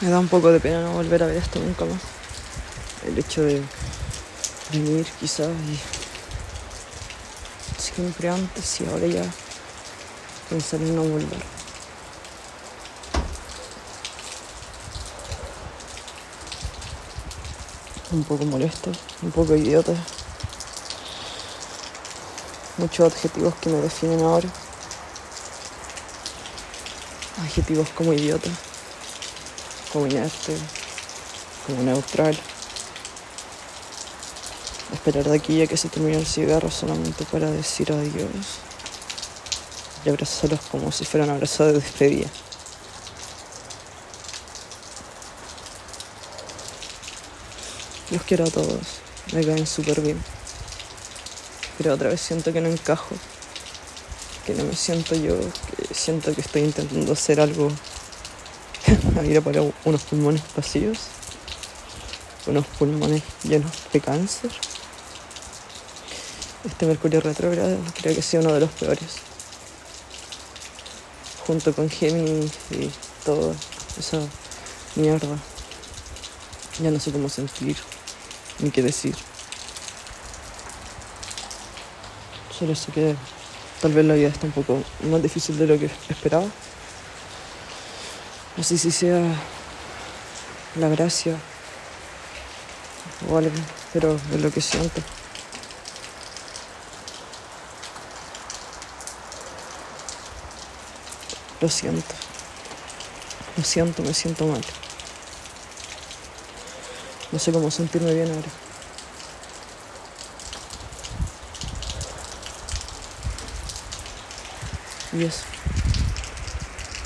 Me da un poco de pena no volver a ver esto nunca más. El hecho de venir quizás y siempre antes y ahora ya pensar en no volver. Un poco molesto, un poco idiota. Muchos adjetivos que me definen ahora. Adjetivos como idiota, como inerte, como neutral. Esperar de aquí a que se termine el cigarro solamente para decir adiós. Y abrazarlos como si fuera un abrazo de despedida. Los quiero a todos, me caen súper bien. Pero otra vez siento que no encajo, que no me siento yo, que siento que estoy intentando hacer algo a ir para unos pulmones vacíos, unos pulmones llenos de cáncer. Este Mercurio retrógrado creo que sea uno de los peores. Junto con Géminis y toda esa mierda. Ya no sé cómo sentir ni qué decir. Solo sé que tal vez la vida está un poco más difícil de lo que esperaba. No sé si sea la gracia o algo, pero es lo que siento. Lo siento. Lo siento, me siento mal. No sé cómo sentirme bien ahora. Y eso.